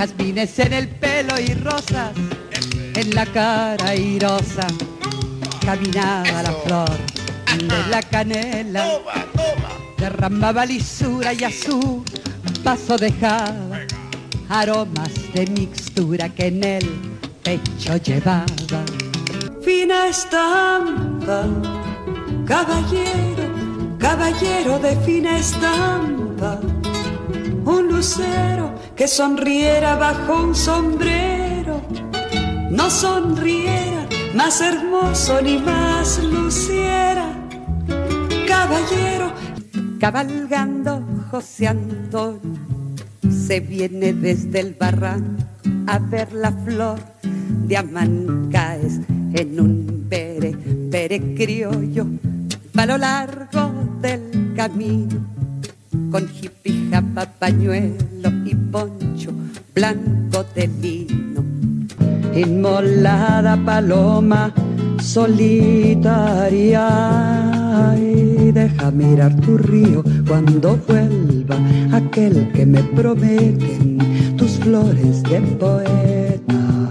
jazmines en el pelo y rosas en la cara airosa. Caminaba la flor de la canela, derramaba lisura y a su paso dejaba aromas de mixtura que en el pecho llevaba. Fina estampa, caballero, caballero de fina estampa, un lucero que sonriera bajo un sombrero, no sonriera más hermoso ni más luciera, caballero, cabalgando José Antonio se viene desde el barranco a ver la flor de Amancaes en un pere, pere criollo a lo largo del camino con jipija, pañuelo poncho blanco de lino. Inmolada paloma solitaria y deja mirar tu río cuando vuelva aquel que me prometen tus flores de poeta.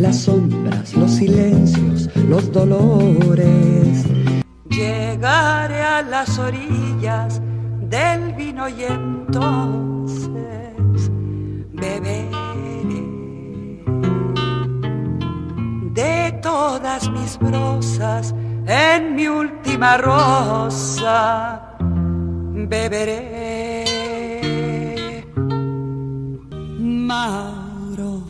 Las sombras, los silencios, los dolores. Llegaré a las orillas del vino y todas mis brosas en mi última rosa beberé. Mauro,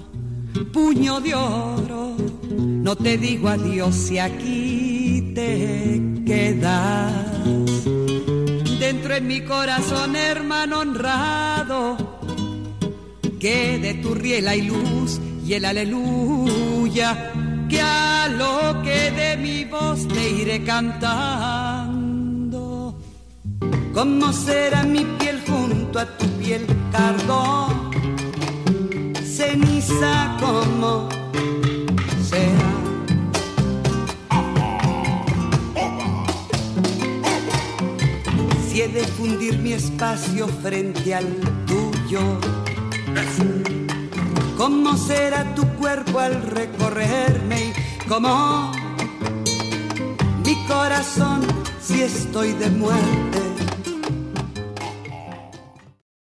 puño de oro, no te digo adiós si aquí te quedas. Dentro en mi corazón, hermano honrado, que de tu riel hay luz y el aleluya que a lo que de mi voz te iré cantando. ¿Cómo será mi piel junto a tu piel, cardón? Ceniza como será. Si he de fundir mi espacio frente al tuyo. ¿Cómo será tu cuerpo al recorrerme? ¿Y cómo mi corazón si estoy de muerte?